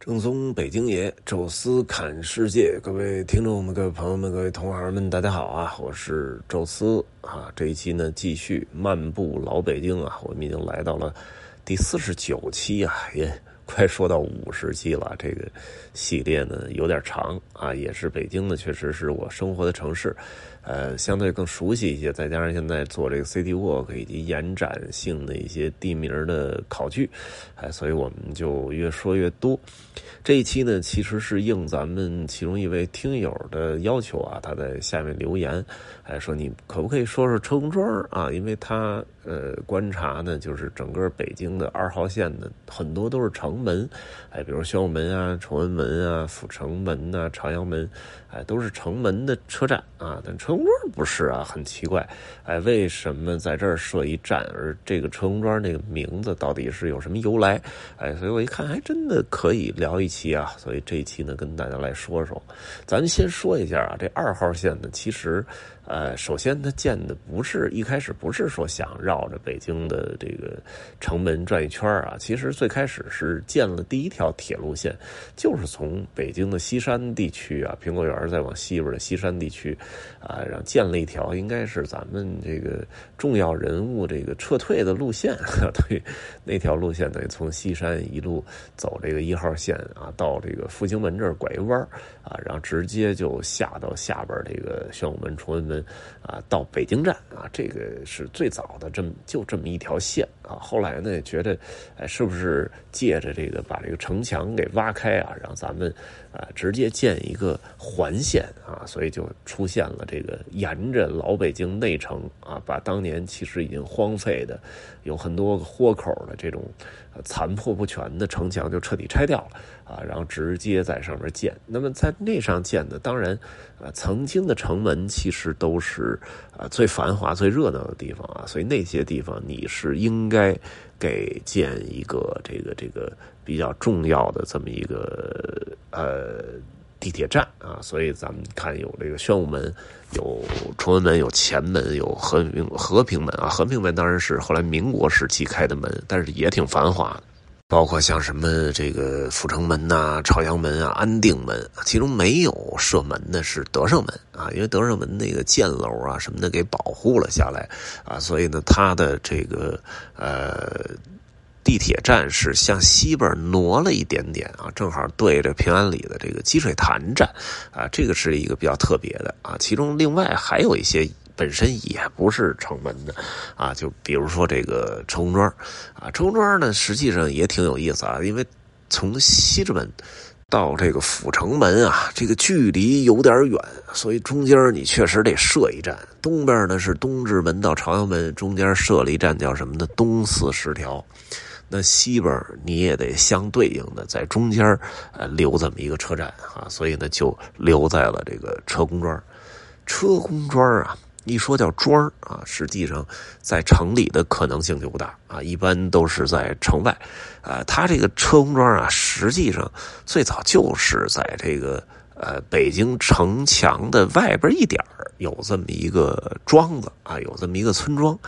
正宗北京爷，宙斯侃世界，各位听众们、各位朋友们、各位同行们，大家好啊！我是宙斯啊。这一期呢，继续漫步老北京啊，我们已经来到了第四十九期啊，也快说到五十期了。这个系列呢有点长啊，也是北京呢，确实是我生活的城市。呃，相对更熟悉一些，再加上现在做这个 City Walk 以及延展性的一些地名的考据，哎，所以我们就越说越多。这一期呢，其实是应咱们其中一位听友的要求啊，他在下面留言，哎，说你可不可以说说车公庄啊？因为他呃观察呢，就是整个北京的二号线的很多都是城门，哎，比如宣武门啊、崇文门啊、阜成门呐、朝阳门，哎，都是城门的车站啊，但车。公庄不是啊，很奇怪，哎，为什么在这儿设一站？而这个车公庄这个名字到底是有什么由来？哎，所以我一看，还真的可以聊一期啊。所以这一期呢，跟大家来说说。咱先说一下啊，这二号线呢，其实。呃，首先它建的不是一开始不是说想绕着北京的这个城门转一圈啊，其实最开始是建了第一条铁路线，就是从北京的西山地区啊，苹果园再往西边的西山地区啊，然后建了一条应该是咱们这个重要人物这个撤退的路线，对，那条路线等于从西山一路走这个一号线啊，到这个复兴门这儿拐一弯啊，然后直接就下到下边这个宣武门、崇文门。啊，到北京站啊，这个是最早的这么就这么一条线啊。后来呢，觉得哎，是不是借着这个把这个城墙给挖开啊，让咱们啊直接建一个环线啊？所以就出现了这个沿着老北京内城啊，把当年其实已经荒废的有很多豁口的这种残破不全的城墙就彻底拆掉了啊，然后直接在上面建。那么在那上建的，当然啊，曾经的城门其实都。都是啊最繁华、最热闹的地方啊，所以那些地方你是应该给建一个这个这个比较重要的这么一个呃地铁站啊。所以咱们看有这个宣武门、有崇文门、有前门、有和平和平门啊。和平门当然是后来民国时期开的门，但是也挺繁华的。包括像什么这个阜成门呐、朝阳门啊、安定门，其中没有设门的是德胜门啊，因为德胜门那个箭楼啊什么的给保护了下来啊，所以呢，它的这个呃地铁站是向西边挪了一点点啊，正好对着平安里的这个积水潭站啊，这个是一个比较特别的啊。其中另外还有一些。本身也不是城门的，啊，就比如说这个车公庄，啊，车公庄呢，实际上也挺有意思啊，因为从西直门到这个阜成门啊，这个距离有点远，所以中间你确实得设一站。东边呢是东直门到朝阳门，中间设了一站叫什么呢？东四十条。那西边你也得相对应的在中间呃留这么一个车站啊，所以呢就留在了这个车公庄。车公庄啊。一说叫庄啊，实际上在城里的可能性就不大啊，一般都是在城外。啊，它这个车公庄啊，实际上最早就是在这个呃北京城墙的外边一点有这么一个庄子啊，有这么一个村庄。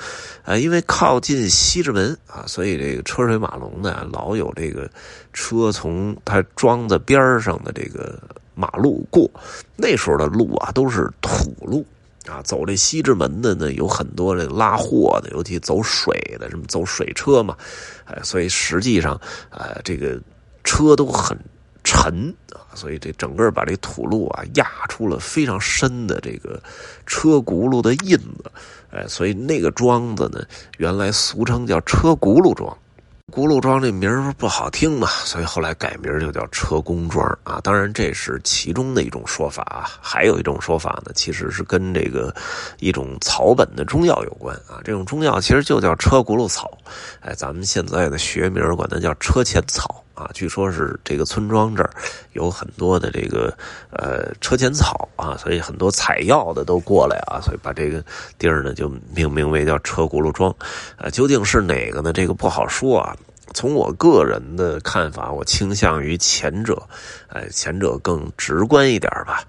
啊，因为靠近西直门啊，所以这个车水马龙的，老有这个车从它庄子边上的这个马路过。那时候的路啊，都是土路。啊，走这西直门的呢，有很多这拉货的，尤其走水的，什么走水车嘛，哎，所以实际上，呃，这个车都很沉啊，所以这整个把这土路啊压出了非常深的这个车轱辘的印子，哎，所以那个庄子呢，原来俗称叫车轱辘庄。轱辘庄这名不好听嘛，所以后来改名就叫车公庄啊。当然这是其中的一种说法啊，还有一种说法呢，其实是跟这个一种草本的中药有关啊。这种中药其实就叫车轱辘草，哎，咱们现在的学名管它叫车前草啊。据说是这个村庄这儿有很多的这个呃车前草啊，所以很多采药的都过来啊，所以把这个地儿呢就命名为叫车轱辘庄啊。究竟是哪个呢？这个不好说啊。从我个人的看法，我倾向于前者，哎，前者更直观一点吧。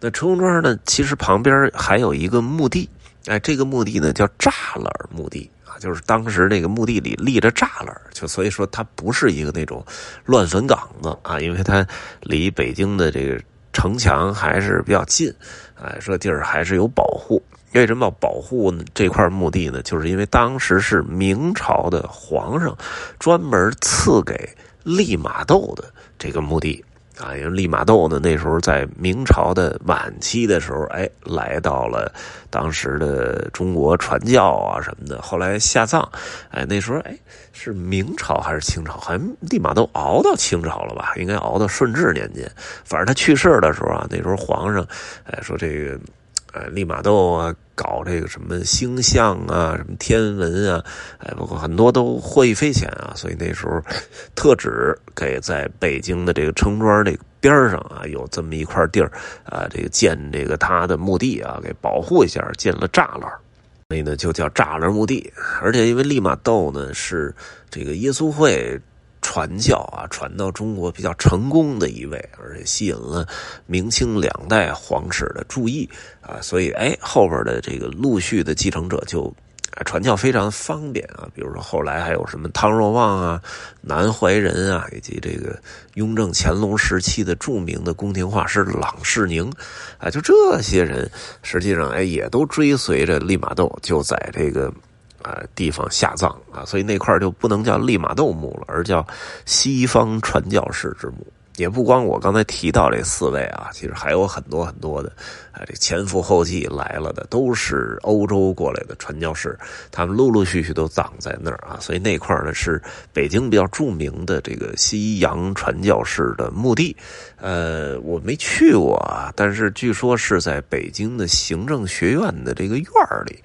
那车公庄呢，其实旁边还有一个墓地，哎，这个墓地呢叫栅栏墓地，就是当时那个墓地里立着栅栏，就所以说它不是一个那种乱坟岗子啊，因为它离北京的这个城墙还是比较近，哎，这地儿还是有保护。为什么要保护这块墓地呢？就是因为当时是明朝的皇上专门赐给利玛窦的这个墓地。啊，因为利玛窦呢，那时候在明朝的晚期的时候，哎，来到了当时的中国传教啊什么的。后来下葬，哎，那时候哎是明朝还是清朝？好像利玛窦熬到清朝了吧？应该熬到顺治年间。反正他去世的时候啊，那时候皇上哎说这个。呃，利玛窦啊，搞这个什么星象啊，什么天文啊，哎，包括很多都获益匪浅啊，所以那时候特指给在北京的这个城庄这个边上啊，有这么一块地儿啊，这个建这个他的墓地啊，给保护一下，建了栅栏，所以呢就叫栅栏墓地。而且因为利玛窦呢是这个耶稣会。传教啊，传到中国比较成功的一位，而且吸引了明清两代皇室的注意啊，所以哎，后边的这个陆续的继承者就传教非常方便啊。比如说后来还有什么汤若望啊、南怀仁啊，以及这个雍正、乾隆时期的著名的宫廷画师郎世宁啊，就这些人，实际上哎也都追随着利玛窦，就在这个。啊，地方下葬啊，所以那块就不能叫利玛窦墓了，而叫西方传教士之墓。也不光我刚才提到这四位啊，其实还有很多很多的，啊，这前赴后继来了的都是欧洲过来的传教士，他们陆陆续续都葬在那儿啊。所以那块呢是北京比较著名的这个西洋传教士的墓地。呃，我没去过啊，但是据说是在北京的行政学院的这个院里。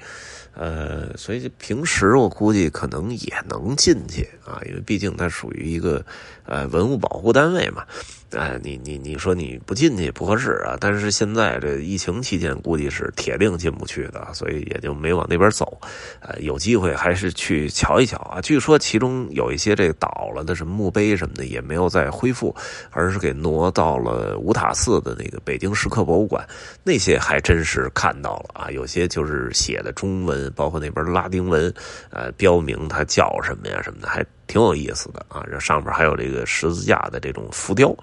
呃，所以平时我估计可能也能进去啊，因为毕竟它属于一个呃文物保护单位嘛。哎，你你你说你不进去不合适啊！但是现在这疫情期间，估计是铁定进不去的，所以也就没往那边走。呃，有机会还是去瞧一瞧啊！据说其中有一些这倒了的什么墓碑什么的，也没有再恢复，而是给挪到了五塔寺的那个北京石刻博物馆。那些还真是看到了啊，有些就是写的中文，包括那边拉丁文，呃，标明它叫什么呀什么的，还。挺有意思的啊，这上面还有这个十字架的这种浮雕，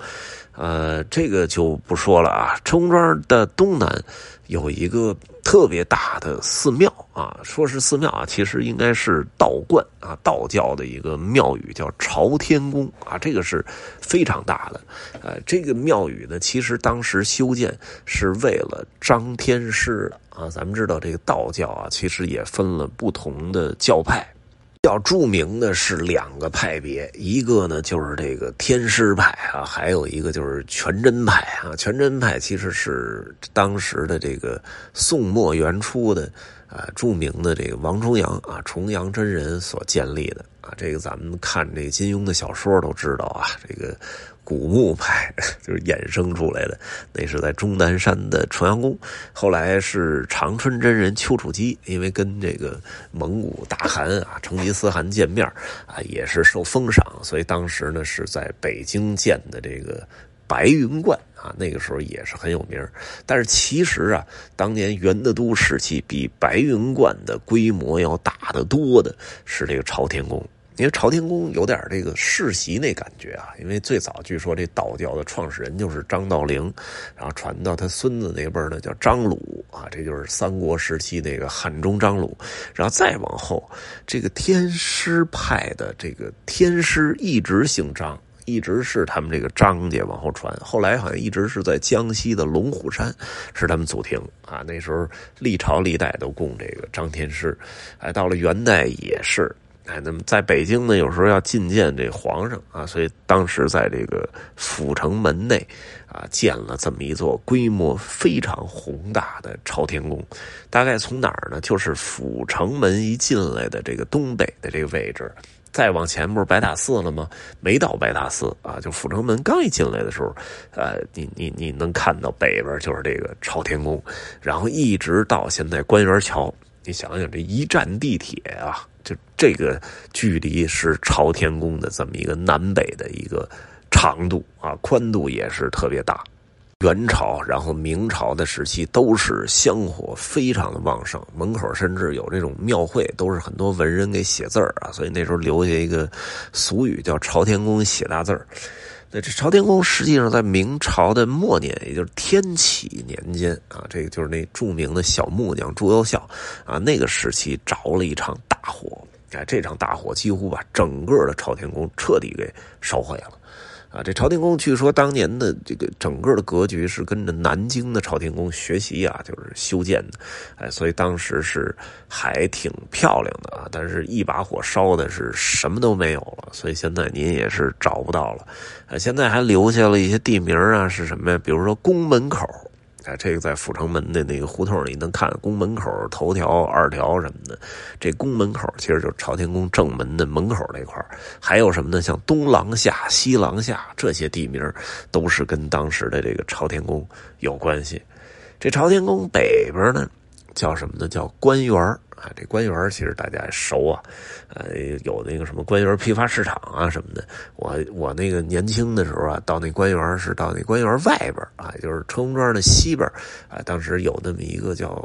呃，这个就不说了啊。陈庄的东南有一个特别大的寺庙啊，说是寺庙啊，其实应该是道观啊，道教的一个庙宇叫朝天宫啊，这个是非常大的。呃，这个庙宇呢，其实当时修建是为了张天师啊。咱们知道这个道教啊，其实也分了不同的教派。比较著名的是两个派别，一个呢就是这个天师派啊，还有一个就是全真派啊。全真派其实是当时的这个宋末元初的啊著名的这个王重阳啊重阳真人所建立的啊。这个咱们看这金庸的小说都知道啊，这个。古墓派 就是衍生出来的，那是在终南山的重阳宫。后来是长春真人丘处机，因为跟这个蒙古大汗啊成吉思汗见面啊，也是受封赏，所以当时呢是在北京建的这个白云观啊，那个时候也是很有名。但是其实啊，当年元德都时期比白云观的规模要大得多的是这个朝天宫。因为朝天宫有点这个世袭那感觉啊，因为最早据说这道教的创始人就是张道陵，然后传到他孙子那辈呢叫张鲁啊，这就是三国时期那个汉中张鲁，然后再往后，这个天师派的这个天师一直姓张，一直是他们这个张家往后传，后来好像一直是在江西的龙虎山是他们祖庭啊，那时候历朝历代都供这个张天师，哎，到了元代也是。哎，那么在北京呢，有时候要觐见这皇上啊，所以当时在这个阜成门内啊，建了这么一座规模非常宏大的朝天宫。大概从哪儿呢？就是阜成门一进来的这个东北的这个位置，再往前不是白塔寺了吗？没到白塔寺啊，就阜成门刚一进来的时候，呃，你你你能看到北边就是这个朝天宫，然后一直到现在官园桥。你想想，这一站地铁啊，这个距离是朝天宫的这么一个南北的一个长度啊，宽度也是特别大。元朝，然后明朝的时期都是香火非常的旺盛，门口甚至有这种庙会，都是很多文人给写字儿啊，所以那时候留下一个俗语叫“朝天宫写大字儿”。那这朝天宫实际上在明朝的末年，也就是天启年间啊，这个就是那著名的小木匠朱由校啊，那个时期着了一场大火，哎，这场大火几乎把整个的朝天宫彻底给烧毁了。啊，这朝天宫据说当年的这个整个的格局是跟着南京的朝天宫学习啊，就是修建的，哎，所以当时是还挺漂亮的啊。但是一把火烧的是什么都没有了，所以现在您也是找不到了。呃，现在还留下了一些地名啊，是什么呀？比如说宫门口。哎，这个在阜成门的那个胡同里能看宫门口头条、二条什么的。这宫门口其实就是朝天宫正门的门口那块还有什么呢？像东廊下、西廊下这些地名，都是跟当时的这个朝天宫有关系。这朝天宫北边呢？叫什么呢？叫官园啊！这官园其实大家熟啊，呃，有那个什么官园批发市场啊什么的。我我那个年轻的时候啊，到那官园是到那官园外边啊，就是车公庄的西边啊。当时有那么一个叫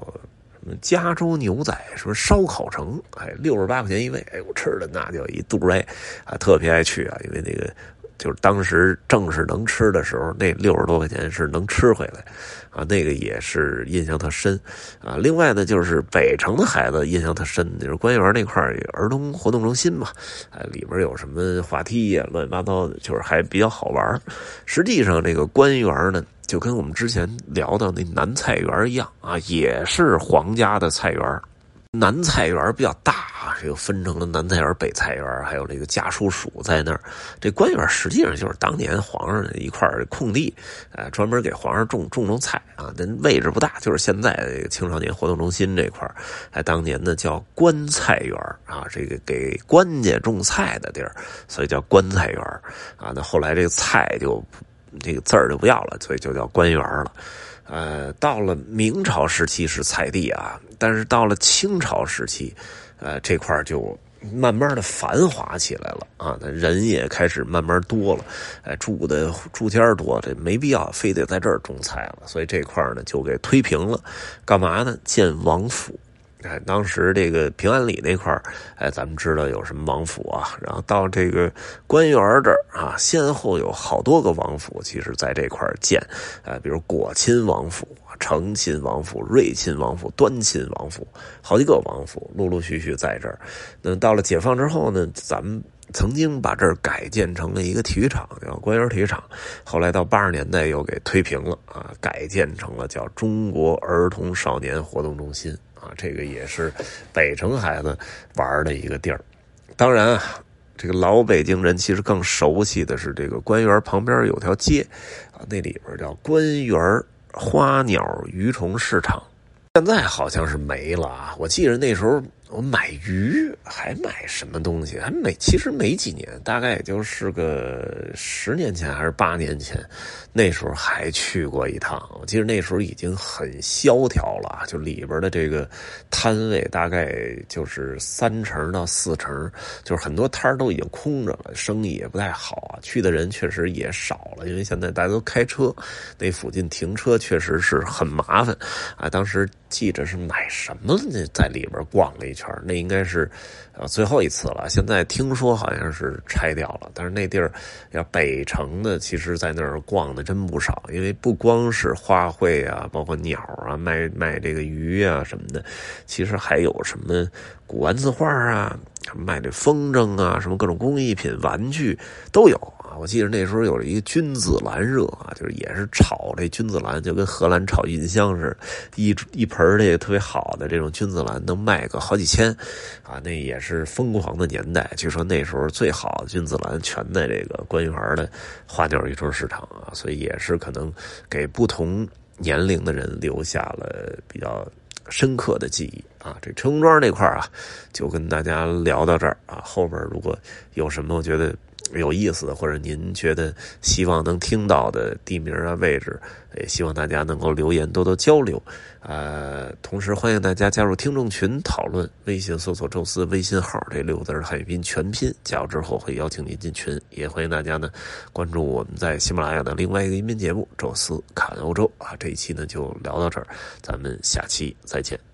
什么加州牛仔什么烧烤城，哎，六十八块钱一位，哎，我吃的那叫一肚哎，啊，特别爱去啊，因为那个。就是当时正是能吃的时候，那六十多块钱是能吃回来，啊，那个也是印象特深，啊，另外呢，就是北城的孩子印象特深，就是官园那块儿儿童活动中心嘛，啊，里边有什么滑梯呀，乱七八糟的，就是还比较好玩。实际上，这个官园呢，就跟我们之前聊到那南菜园一样啊，也是皇家的菜园。南菜园比较大，这个分成了南菜园、北菜园，还有这个家书署在那儿。这官园实际上就是当年皇上的一块空地，呃，专门给皇上种种种菜啊。那位置不大，就是现在这个青少年活动中心这块哎，当年呢叫官菜园啊，这个给官家种菜的地儿，所以叫官菜园啊。那后来这个菜就这个字儿就不要了，所以就叫官园了。呃，到了明朝时期是菜地啊，但是到了清朝时期，呃，这块就慢慢的繁华起来了啊，人也开始慢慢多了，哎，住的住天多，这没必要非得在这儿种菜了，所以这块呢就给推平了，干嘛呢？建王府。哎，当时这个平安里那块哎，咱们知道有什么王府啊？然后到这个官园这儿啊，先后有好多个王府，其实在这块建，呃，比如果亲王府、承亲王府、瑞亲王府、端亲王府，好几个王府陆陆续续在这儿。那到了解放之后呢，咱们曾经把这儿改建成了一个体育场，叫官园体育场。后来到八十年代又给推平了啊，改建成了叫中国儿童少年活动中心。啊，这个也是北城孩子玩的一个地儿。当然啊，这个老北京人其实更熟悉的是这个官园旁边有条街啊，那里边叫官园花鸟鱼虫市场。现在好像是没了啊，我记得那时候。我买鱼还买什么东西？还没，其实没几年，大概也就是个十年前还是八年前，那时候还去过一趟。我记得那时候已经很萧条了，就里边的这个摊位大概就是三成到四成，就是很多摊都已经空着了，生意也不太好啊。去的人确实也少了，因为现在大家都开车，那附近停车确实是很麻烦啊。当时记着是买什么呢，在里边逛了一圈。那应该是，呃，最后一次了。现在听说好像是拆掉了，但是那地儿要北城的，其实在那儿逛的真不少。因为不光是花卉啊，包括鸟啊，卖卖这个鱼啊什么的，其实还有什么古玩字画啊，卖这风筝啊，什么各种工艺品、玩具都有。我记得那时候有一个君子兰热啊，就是也是炒这君子兰，就跟荷兰炒郁金香似的，一一盆这个特别好的这种君子兰能卖个好几千，啊，那也是疯狂的年代。据说那时候最好的君子兰全在这个官园的花鸟鱼虫市场啊，所以也是可能给不同年龄的人留下了比较深刻的记忆啊。这陈公庄这块啊，就跟大家聊到这儿啊，后边如果有什么我觉得。有意思的，或者您觉得希望能听到的地名啊、位置，也希望大家能够留言多多交流。呃，同时欢迎大家加入听众群讨论，微信搜索“宙斯”微信号这六个字汉语拼全拼，加入之后会邀请您进群。也欢迎大家呢关注我们在喜马拉雅的另外一个音频节目《宙斯看欧洲》啊。这一期呢就聊到这儿，咱们下期再见。